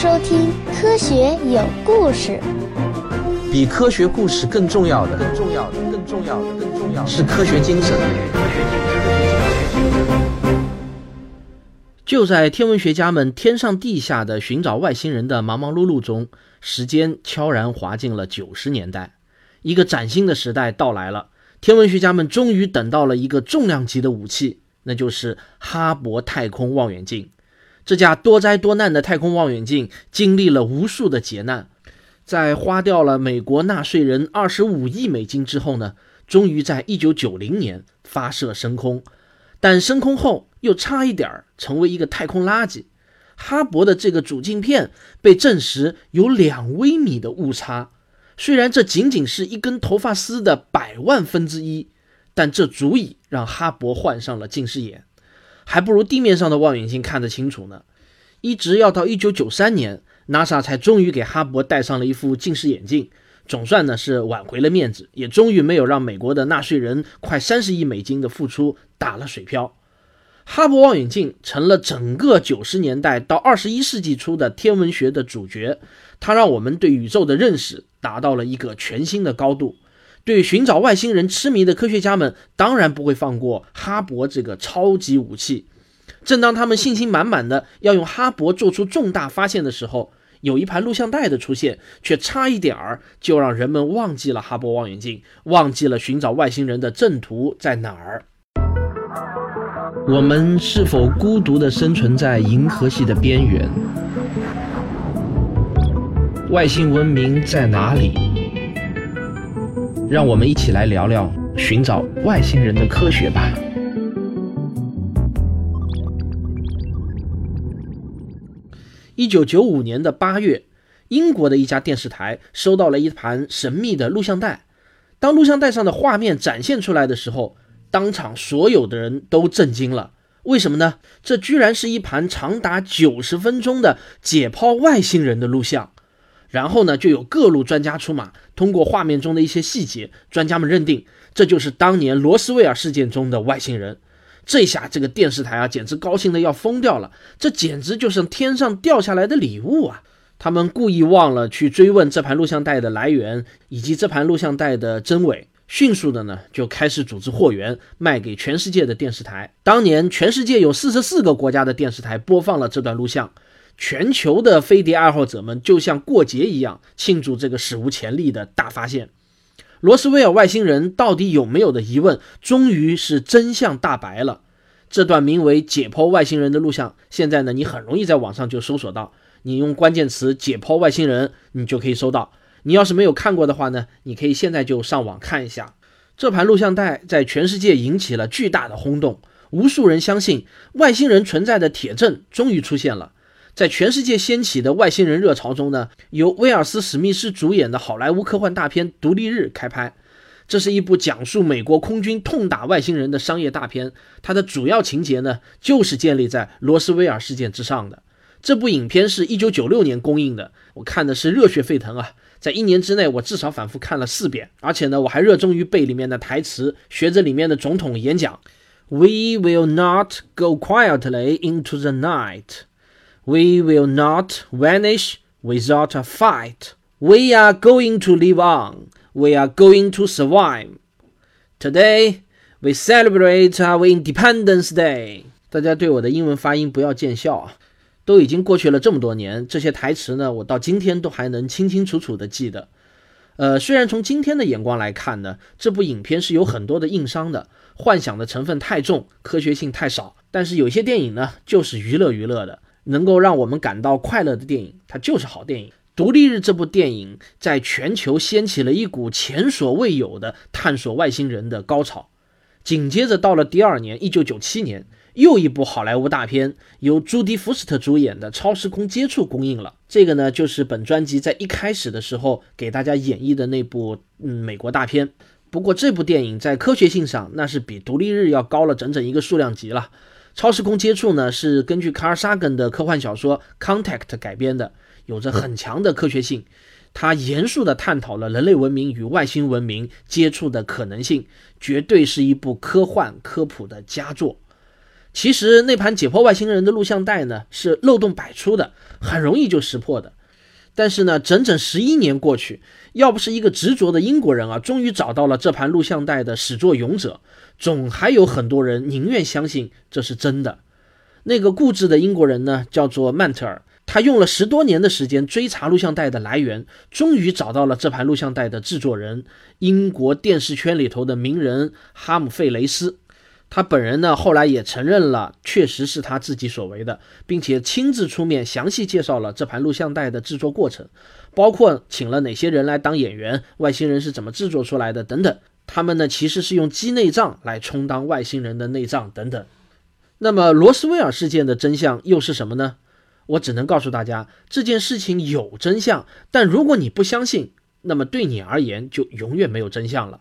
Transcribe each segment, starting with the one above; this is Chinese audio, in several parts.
收听《科学有故事》。比科学故事更重要的，更重要的，更重要的，更重要的是科学精神。就在天文学家们天上地下的寻找外星人的忙忙碌碌中，时间悄然滑进了九十年代，一个崭新的时代到来了。天文学家们终于等到了一个重量级的武器，那就是哈勃太空望远镜。这架多灾多难的太空望远镜经历了无数的劫难，在花掉了美国纳税人二十五亿美金之后呢，终于在一九九零年发射升空。但升空后又差一点儿成为一个太空垃圾。哈勃的这个主镜片被证实有两微米的误差，虽然这仅仅是一根头发丝的百万分之一，但这足以让哈勃患上了近视眼。还不如地面上的望远镜看得清楚呢。一直要到一九九三年，NASA 才终于给哈勃戴上了一副近视眼镜，总算呢是挽回了面子，也终于没有让美国的纳税人快三十亿美金的付出打了水漂。哈勃望远镜成了整个九十年代到二十一世纪初的天文学的主角，它让我们对宇宙的认识达到了一个全新的高度。对寻找外星人痴迷的科学家们，当然不会放过哈勃这个超级武器。正当他们信心满满的要用哈勃做出重大发现的时候，有一盘录像带的出现，却差一点儿就让人们忘记了哈勃望远镜，忘记了寻找外星人的正途在哪儿。我们是否孤独地生存在银河系的边缘？外星文明在哪里？让我们一起来聊聊寻找外星人的科学吧。一九九五年的八月，英国的一家电视台收到了一盘神秘的录像带。当录像带上的画面展现出来的时候，当场所有的人都震惊了。为什么呢？这居然是一盘长达九十分钟的解剖外星人的录像。然后呢，就有各路专家出马，通过画面中的一些细节，专家们认定这就是当年罗斯威尔事件中的外星人。这下这个电视台啊，简直高兴的要疯掉了，这简直就是天上掉下来的礼物啊！他们故意忘了去追问这盘录像带的来源以及这盘录像带的真伪，迅速的呢就开始组织货源，卖给全世界的电视台。当年全世界有四十四个国家的电视台播放了这段录像。全球的飞碟爱好者们就像过节一样庆祝这个史无前例的大发现。罗斯威尔外星人到底有没有的疑问，终于是真相大白了。这段名为《解剖外星人》的录像，现在呢，你很容易在网上就搜索到。你用关键词“解剖外星人”，你就可以搜到。你要是没有看过的话呢，你可以现在就上网看一下。这盘录像带在全世界引起了巨大的轰动，无数人相信外星人存在的铁证终于出现了。在全世界掀起的外星人热潮中呢，由威尔斯·史密斯主演的好莱坞科幻大片《独立日》开拍。这是一部讲述美国空军痛打外星人的商业大片。它的主要情节呢，就是建立在罗斯威尔事件之上的。这部影片是一九九六年公映的，我看的是热血沸腾啊！在一年之内，我至少反复看了四遍，而且呢，我还热衷于背里面的台词，学着里面的总统演讲：“We will not go quietly into the night.” We will not vanish without a fight. We are going to live on. We are going to survive. Today, we celebrate our Independence Day. 大家对我的英文发音不要见笑啊！都已经过去了这么多年，这些台词呢，我到今天都还能清清楚楚的记得。呃，虽然从今天的眼光来看呢，这部影片是有很多的硬伤的，幻想的成分太重，科学性太少。但是有些电影呢，就是娱乐娱乐的。能够让我们感到快乐的电影，它就是好电影。《独立日》这部电影在全球掀起了一股前所未有的探索外星人的高潮。紧接着到了第二年，一九九七年，又一部好莱坞大片由朱迪·福斯特主演的《超时空接触》公映了。这个呢，就是本专辑在一开始的时候给大家演绎的那部嗯美国大片。不过这部电影在科学性上，那是比《独立日》要高了整整一个数量级了。超时空接触呢，是根据卡尔·萨根的科幻小说《Contact》改编的，有着很强的科学性。它严肃地探讨了人类文明与外星文明接触的可能性，绝对是一部科幻科普的佳作。其实那盘解剖外星人的录像带呢，是漏洞百出的，很容易就识破的。但是呢，整整十一年过去，要不是一个执着的英国人啊，终于找到了这盘录像带的始作俑者，总还有很多人宁愿相信这是真的。那个固执的英国人呢，叫做曼特尔，他用了十多年的时间追查录像带的来源，终于找到了这盘录像带的制作人——英国电视圈里头的名人哈姆费雷斯。他本人呢，后来也承认了，确实是他自己所为的，并且亲自出面详细介绍了这盘录像带的制作过程，包括请了哪些人来当演员，外星人是怎么制作出来的等等。他们呢，其实是用鸡内脏来充当外星人的内脏等等。那么罗斯威尔事件的真相又是什么呢？我只能告诉大家，这件事情有真相，但如果你不相信，那么对你而言就永远没有真相了。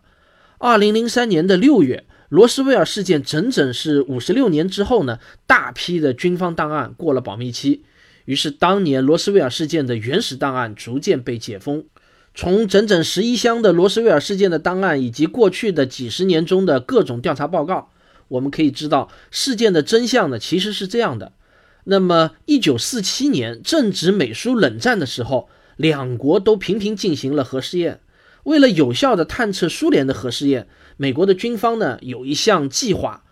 二零零三年的六月。罗斯威尔事件整整是五十六年之后呢，大批的军方档案过了保密期，于是当年罗斯威尔事件的原始档案逐渐被解封。从整整十一箱的罗斯威尔事件的档案以及过去的几十年中的各种调查报告，我们可以知道事件的真相呢，其实是这样的。那么，一九四七年正值美苏冷战的时候，两国都频频进行了核试验。为了有效地探测苏联的核试验，美国的军方呢有一项计划，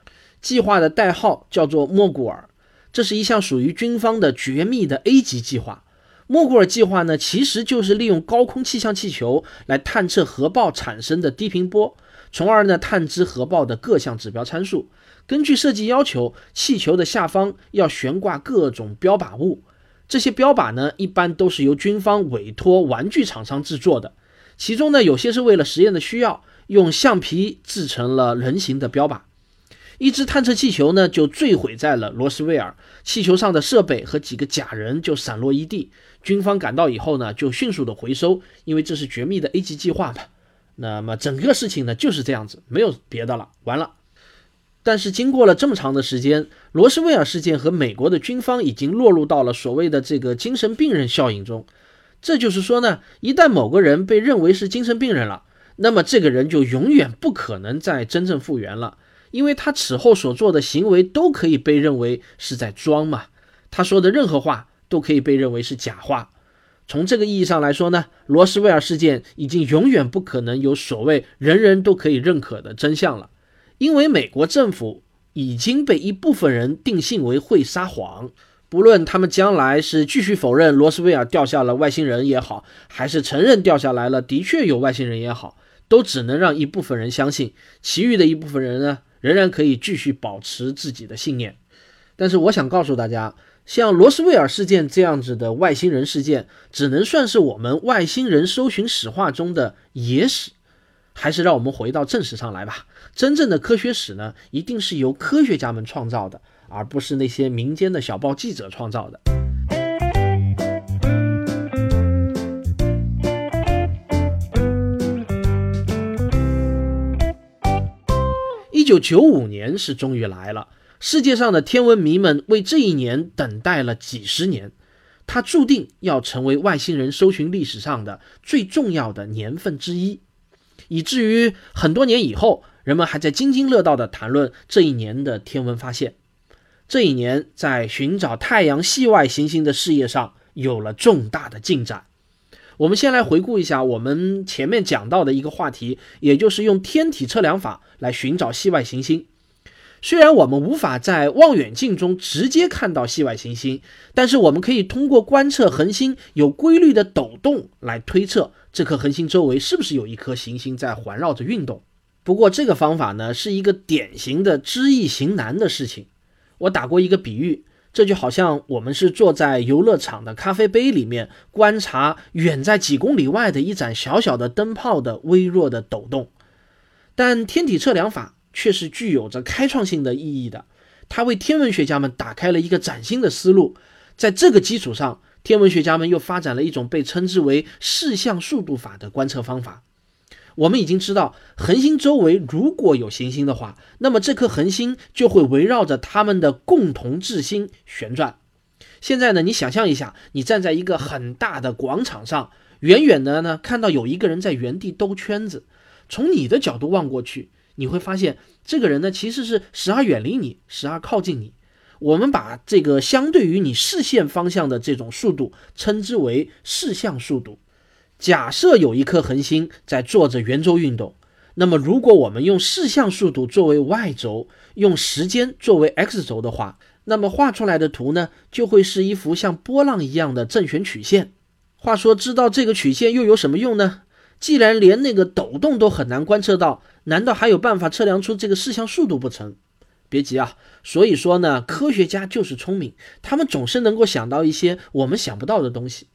计划的代号叫做莫古尔。这是一项属于军方的绝密的 A 级计划。莫古尔计划呢，其实就是利用高空气象气球来探测核爆产生的低频波，从而呢探知核爆的各项指标参数。根据设计要求，气球的下方要悬挂各种标靶物，这些标靶呢一般都是由军方委托玩具厂商制作的。其中呢，有些是为了实验的需要，用橡皮制成了人形的标靶。一只探测气球呢，就坠毁在了罗斯威尔，气球上的设备和几个假人就散落一地。军方赶到以后呢，就迅速的回收，因为这是绝密的 A 级计划嘛。那么整个事情呢就是这样子，没有别的了，完了。但是经过了这么长的时间，罗斯威尔事件和美国的军方已经落入到了所谓的这个精神病人效应中。这就是说呢，一旦某个人被认为是精神病人了，那么这个人就永远不可能再真正复原了，因为他此后所做的行为都可以被认为是在装嘛，他说的任何话都可以被认为是假话。从这个意义上来说呢，罗斯威尔事件已经永远不可能有所谓人人都可以认可的真相了，因为美国政府已经被一部分人定性为会撒谎。不论他们将来是继续否认罗斯威尔掉下了外星人也好，还是承认掉下来了的确有外星人也好，都只能让一部分人相信，其余的一部分人呢，仍然可以继续保持自己的信念。但是我想告诉大家，像罗斯威尔事件这样子的外星人事件，只能算是我们外星人搜寻史话中的野史。还是让我们回到正史上来吧。真正的科学史呢，一定是由科学家们创造的。而不是那些民间的小报记者创造的。九九五年是终于来了，世界上的天文迷们为这一年等待了几十年，它注定要成为外星人搜寻历史上的最重要的年份之一，以至于很多年以后，人们还在津津乐道地谈论这一年的天文发现。这一年，在寻找太阳系外行星的事业上有了重大的进展。我们先来回顾一下我们前面讲到的一个话题，也就是用天体测量法来寻找系外行星。虽然我们无法在望远镜中直接看到系外行星，但是我们可以通过观测恒星有规律的抖动来推测这颗恒星周围是不是有一颗行星在环绕着运动。不过，这个方法呢，是一个典型的知易行难的事情。我打过一个比喻，这就好像我们是坐在游乐场的咖啡杯里面，观察远在几公里外的一盏小小的灯泡的微弱的抖动。但天体测量法却是具有着开创性的意义的，它为天文学家们打开了一个崭新的思路。在这个基础上，天文学家们又发展了一种被称之为视向速度法的观测方法。我们已经知道，恒星周围如果有行星的话，那么这颗恒星就会围绕着它们的共同质心旋转。现在呢，你想象一下，你站在一个很大的广场上，远远的呢看到有一个人在原地兜圈子，从你的角度望过去，你会发现这个人呢其实是时而远离你，时而靠近你。我们把这个相对于你视线方向的这种速度称之为视向速度。假设有一颗恒星在做着圆周运动，那么如果我们用视向速度作为 y 轴，用时间作为 x 轴的话，那么画出来的图呢，就会是一幅像波浪一样的正弦曲线。话说，知道这个曲线又有什么用呢？既然连那个抖动都很难观测到，难道还有办法测量出这个视向速度不成？别急啊，所以说呢，科学家就是聪明，他们总是能够想到一些我们想不到的东西。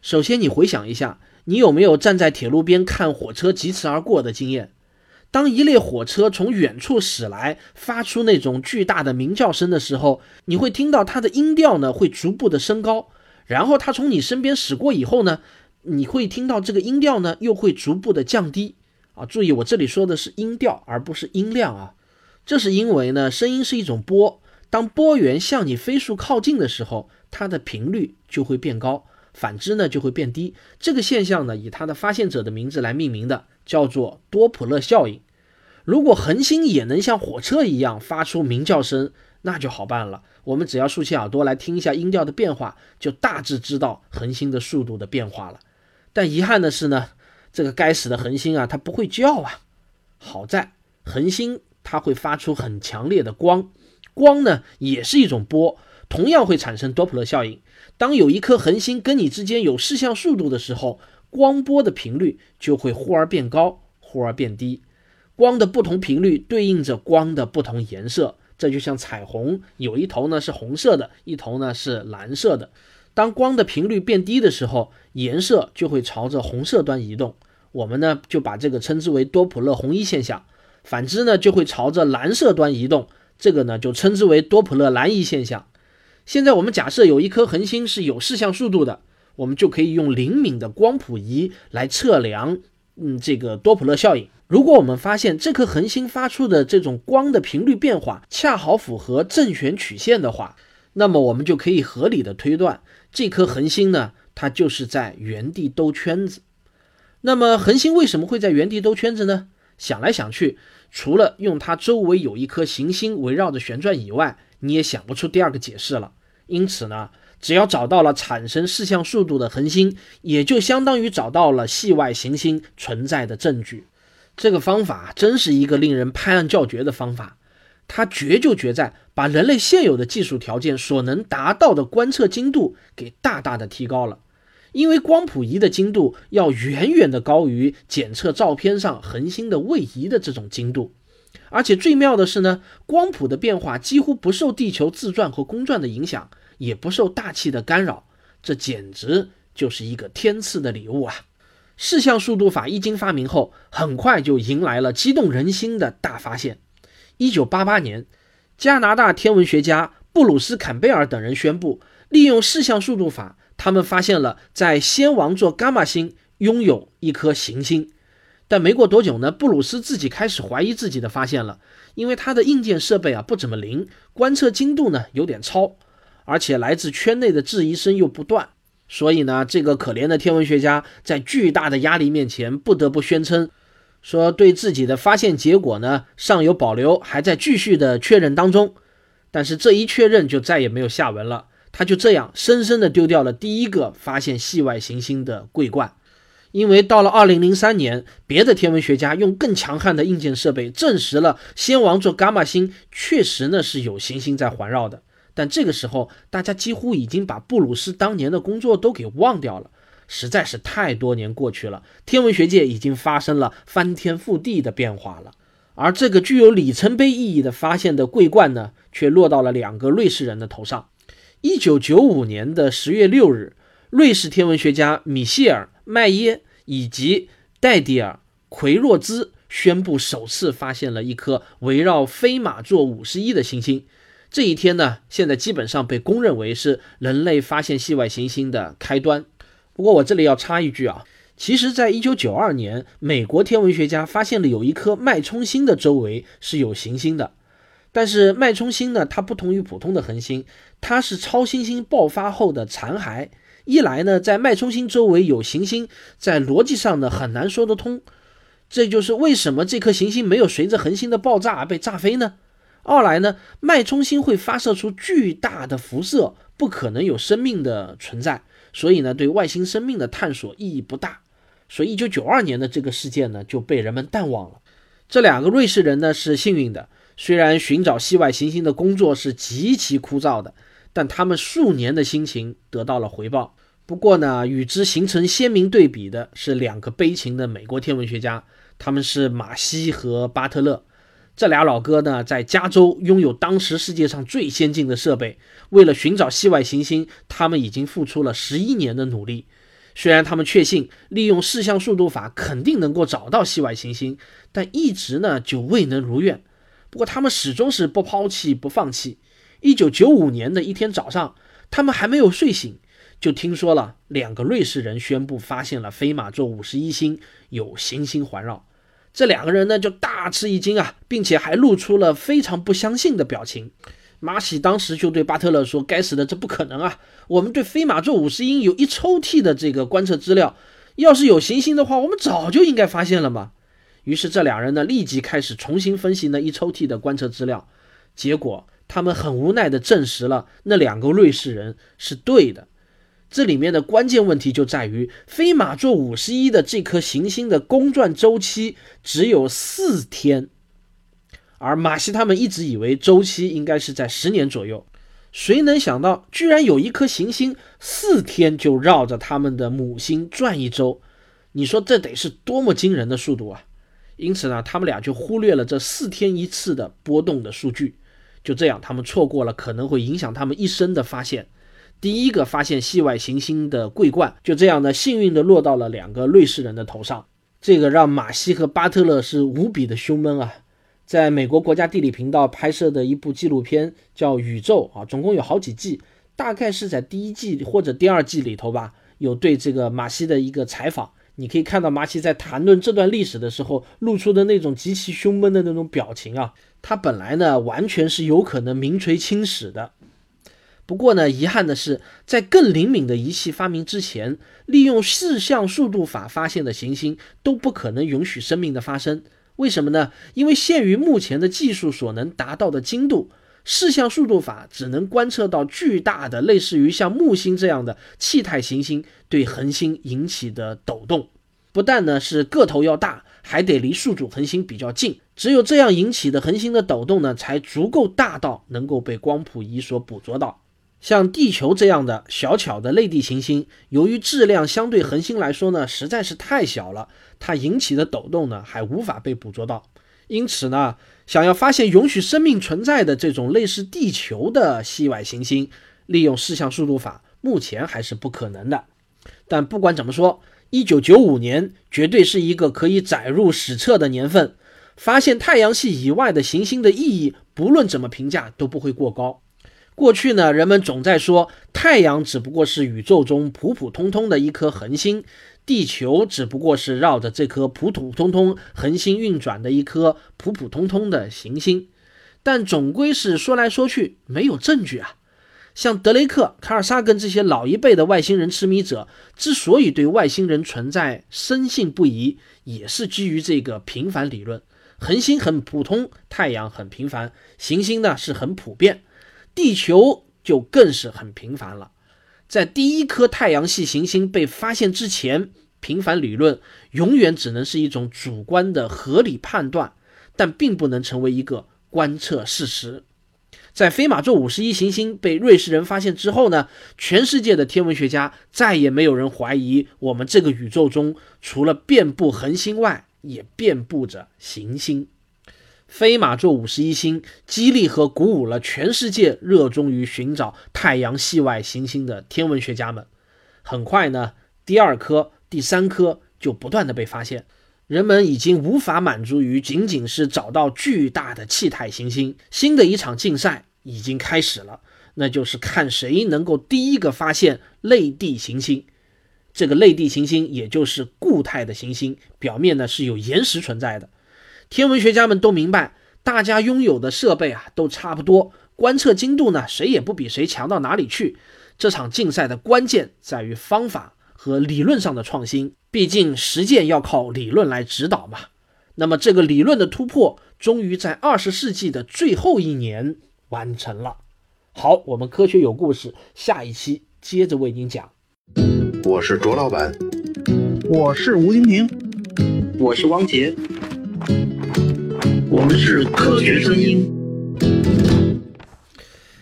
首先，你回想一下，你有没有站在铁路边看火车疾驰而过的经验？当一列火车从远处驶来，发出那种巨大的鸣叫声的时候，你会听到它的音调呢会逐步的升高，然后它从你身边驶过以后呢，你会听到这个音调呢又会逐步的降低。啊，注意，我这里说的是音调，而不是音量啊。这是因为呢，声音是一种波，当波源向你飞速靠近的时候，它的频率就会变高；反之呢，就会变低。这个现象呢，以它的发现者的名字来命名的，叫做多普勒效应。如果恒星也能像火车一样发出鸣叫声，那就好办了。我们只要竖起耳朵来听一下音调的变化，就大致知道恒星的速度的变化了。但遗憾的是呢，这个该死的恒星啊，它不会叫啊。好在恒星。它会发出很强烈的光，光呢也是一种波，同样会产生多普勒效应。当有一颗恒星跟你之间有视向速度的时候，光波的频率就会忽而变高，忽而变低。光的不同频率对应着光的不同颜色，这就像彩虹，有一头呢是红色的，一头呢是蓝色的。当光的频率变低的时候，颜色就会朝着红色端移动，我们呢就把这个称之为多普勒红移现象。反之呢，就会朝着蓝色端移动，这个呢就称之为多普勒蓝移现象。现在我们假设有一颗恒星是有视向速度的，我们就可以用灵敏的光谱仪来测量，嗯，这个多普勒效应。如果我们发现这颗恒星发出的这种光的频率变化恰好符合正弦曲线的话，那么我们就可以合理的推断，这颗恒星呢，它就是在原地兜圈子。那么恒星为什么会在原地兜圈子呢？想来想去。除了用它周围有一颗行星围绕着旋转以外，你也想不出第二个解释了。因此呢，只要找到了产生视向速度的恒星，也就相当于找到了系外行星存在的证据。这个方法真是一个令人拍案叫绝的方法。它绝就绝在把人类现有的技术条件所能达到的观测精度给大大的提高了。因为光谱仪的精度要远远的高于检测照片上恒星的位移的这种精度，而且最妙的是呢，光谱的变化几乎不受地球自转和公转的影响，也不受大气的干扰，这简直就是一个天赐的礼物啊！视向速度法一经发明后，很快就迎来了激动人心的大发现。一九八八年，加拿大天文学家布鲁斯·坎贝尔等人宣布，利用视向速度法。他们发现了在仙王座伽马星拥有一颗行星，但没过多久呢，布鲁斯自己开始怀疑自己的发现了，因为他的硬件设备啊不怎么灵，观测精度呢有点超，而且来自圈内的质疑声又不断，所以呢，这个可怜的天文学家在巨大的压力面前不得不宣称，说对自己的发现结果呢尚有保留，还在继续的确认当中，但是这一确认就再也没有下文了。他就这样深深地丢掉了第一个发现系外行星的桂冠，因为到了二零零三年，别的天文学家用更强悍的硬件设备证实了仙王座伽马星确实呢是有行星在环绕的。但这个时候，大家几乎已经把布鲁斯当年的工作都给忘掉了，实在是太多年过去了，天文学界已经发生了翻天覆地的变化了。而这个具有里程碑意义的发现的桂冠呢，却落到了两个瑞士人的头上。一九九五年的十月六日，瑞士天文学家米歇尔·麦耶以及戴迪尔·奎若兹宣布首次发现了一颗围绕飞马座五十一的行星。这一天呢，现在基本上被公认为是人类发现系外行星的开端。不过我这里要插一句啊，其实，在一九九二年，美国天文学家发现了有一颗脉冲星的周围是有行星的。但是脉冲星呢，它不同于普通的恒星，它是超新星爆发后的残骸。一来呢，在脉冲星周围有行星，在逻辑上呢很难说得通。这就是为什么这颗行星没有随着恒星的爆炸而被炸飞呢？二来呢，脉冲星会发射出巨大的辐射，不可能有生命的存在，所以呢，对外星生命的探索意义不大。所以，一九九二年的这个事件呢，就被人们淡忘了。这两个瑞士人呢是幸运的，虽然寻找系外行星的工作是极其枯燥的，但他们数年的辛勤得到了回报。不过呢，与之形成鲜明对比的是两个悲情的美国天文学家，他们是马西和巴特勒。这俩老哥呢，在加州拥有当时世界上最先进的设备，为了寻找系外行星，他们已经付出了十一年的努力。虽然他们确信利用视像速度法肯定能够找到系外行星，但一直呢就未能如愿。不过他们始终是不抛弃不放弃。一九九五年的一天早上，他们还没有睡醒。就听说了，两个瑞士人宣布发现了飞马座五十一星有行星环绕。这两个人呢就大吃一惊啊，并且还露出了非常不相信的表情。马喜当时就对巴特勒说：“该死的，这不可能啊！我们对飞马座五十一有一抽屉的这个观测资料，要是有行星的话，我们早就应该发现了嘛。”于是这两人呢立即开始重新分析那一抽屉的观测资料，结果他们很无奈地证实了那两个瑞士人是对的。这里面的关键问题就在于，飞马座五十一的这颗行星的公转周期只有四天，而马西他们一直以为周期应该是在十年左右。谁能想到，居然有一颗行星四天就绕着他们的母星转一周？你说这得是多么惊人的速度啊！因此呢，他们俩就忽略了这四天一次的波动的数据。就这样，他们错过了可能会影响他们一生的发现。第一个发现系外行星的桂冠，就这样呢，幸运的落到了两个瑞士人的头上。这个让马西和巴特勒是无比的胸闷啊！在美国国家地理频道拍摄的一部纪录片叫《宇宙》啊，总共有好几季，大概是在第一季或者第二季里头吧，有对这个马西的一个采访。你可以看到马奇在谈论这段历史的时候，露出的那种极其胸闷的那种表情啊。他本来呢，完全是有可能名垂青史的。不过呢，遗憾的是，在更灵敏的仪器发明之前，利用视像速度法发现的行星都不可能允许生命的发生。为什么呢？因为限于目前的技术所能达到的精度，视像速度法只能观测到巨大的、类似于像木星这样的气态行星对恒星引起的抖动。不但呢是个头要大，还得离宿主恒星比较近。只有这样引起的恒星的抖动呢，才足够大到能够被光谱仪所捕捉到。像地球这样的小巧的类地行星，由于质量相对恒星来说呢，实在是太小了，它引起的抖动呢，还无法被捕捉到。因此呢，想要发现允许生命存在的这种类似地球的系外行星，利用视像速度法，目前还是不可能的。但不管怎么说，一九九五年绝对是一个可以载入史册的年份。发现太阳系以外的行星的意义，不论怎么评价都不会过高。过去呢，人们总在说太阳只不过是宇宙中普普通通的一颗恒星，地球只不过是绕着这颗普普通通恒星运转的一颗普普通通的行星。但总归是说来说去没有证据啊。像德雷克、卡尔萨根这些老一辈的外星人痴迷者，之所以对外星人存在深信不疑，也是基于这个平凡理论：恒星很普通，太阳很平凡，行星呢是很普遍。地球就更是很平凡了。在第一颗太阳系行星被发现之前，平凡理论永远只能是一种主观的合理判断，但并不能成为一个观测事实。在飞马座五十一行星被瑞士人发现之后呢，全世界的天文学家再也没有人怀疑我们这个宇宙中除了遍布恒星外，也遍布着行星。飞马座五十一星激励和鼓舞了全世界热衷于寻找太阳系外行星的天文学家们。很快呢，第二颗、第三颗就不断的被发现。人们已经无法满足于仅仅是找到巨大的气态行星。新的一场竞赛已经开始了，那就是看谁能够第一个发现类地行星。这个类地行星也就是固态的行星，表面呢是有岩石存在的。天文学家们都明白，大家拥有的设备啊都差不多，观测精度呢谁也不比谁强到哪里去。这场竞赛的关键在于方法和理论上的创新，毕竟实践要靠理论来指导嘛。那么这个理论的突破，终于在二十世纪的最后一年完成了。好，我们科学有故事，下一期接着为您讲。我是卓老板，我是吴婷婷，我是汪杰，我们是科学声音。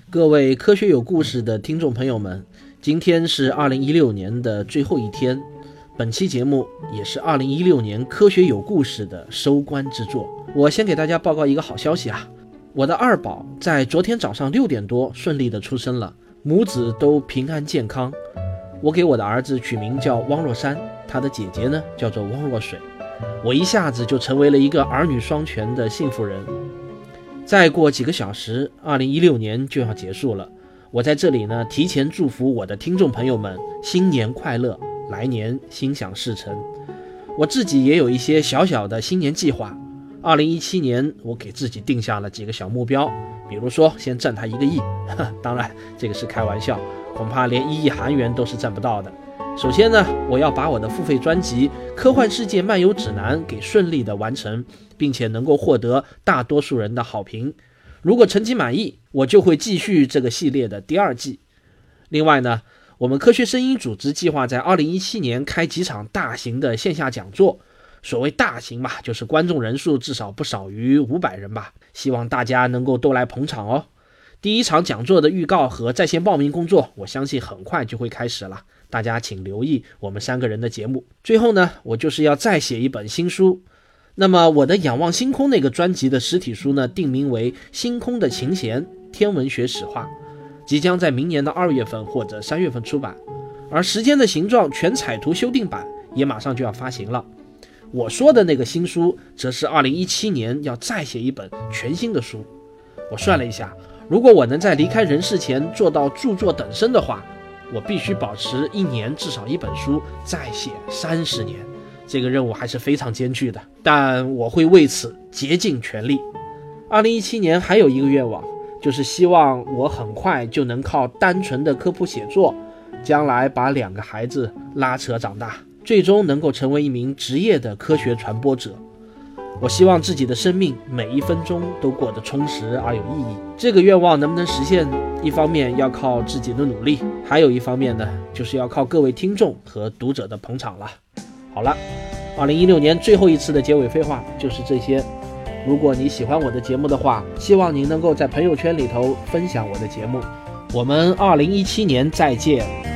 各位科学有故事的听众朋友们，今天是二零一六年的最后一天，本期节目也是二零一六年科学有故事的收官之作。我先给大家报告一个好消息啊，我的二宝在昨天早上六点多顺利的出生了，母子都平安健康。我给我的儿子取名叫汪若山，他的姐姐呢叫做汪若水，我一下子就成为了一个儿女双全的幸福人。再过几个小时，二零一六年就要结束了。我在这里呢，提前祝福我的听众朋友们新年快乐，来年心想事成。我自己也有一些小小的新年计划。二零一七年，我给自己定下了几个小目标，比如说先赚他一个亿，当然这个是开玩笑，恐怕连一亿韩元都是赚不到的。首先呢，我要把我的付费专辑《科幻世界漫游指南》给顺利的完成，并且能够获得大多数人的好评。如果成绩满意，我就会继续这个系列的第二季。另外呢，我们科学声音组织计划在二零一七年开几场大型的线下讲座。所谓大型嘛，就是观众人数至少不少于五百人吧。希望大家能够都来捧场哦。第一场讲座的预告和在线报名工作，我相信很快就会开始了。大家请留意我们三个人的节目。最后呢，我就是要再写一本新书。那么我的《仰望星空》那个专辑的实体书呢，定名为《星空的琴弦：天文学史话》，即将在明年的二月份或者三月份出版。而《时间的形状》全彩图修订版也马上就要发行了。我说的那个新书，则是二零一七年要再写一本全新的书。我算了一下，如果我能在离开人世前做到著作等身的话，我必须保持一年至少一本书，再写三十年，这个任务还是非常艰巨的。但我会为此竭尽全力。二零一七年还有一个愿望，就是希望我很快就能靠单纯的科普写作，将来把两个孩子拉扯长大，最终能够成为一名职业的科学传播者。我希望自己的生命每一分钟都过得充实而有意义。这个愿望能不能实现？一方面要靠自己的努力，还有一方面呢，就是要靠各位听众和读者的捧场了。好了，二零一六年最后一次的结尾废话就是这些。如果你喜欢我的节目的话，希望您能够在朋友圈里头分享我的节目。我们二零一七年再见。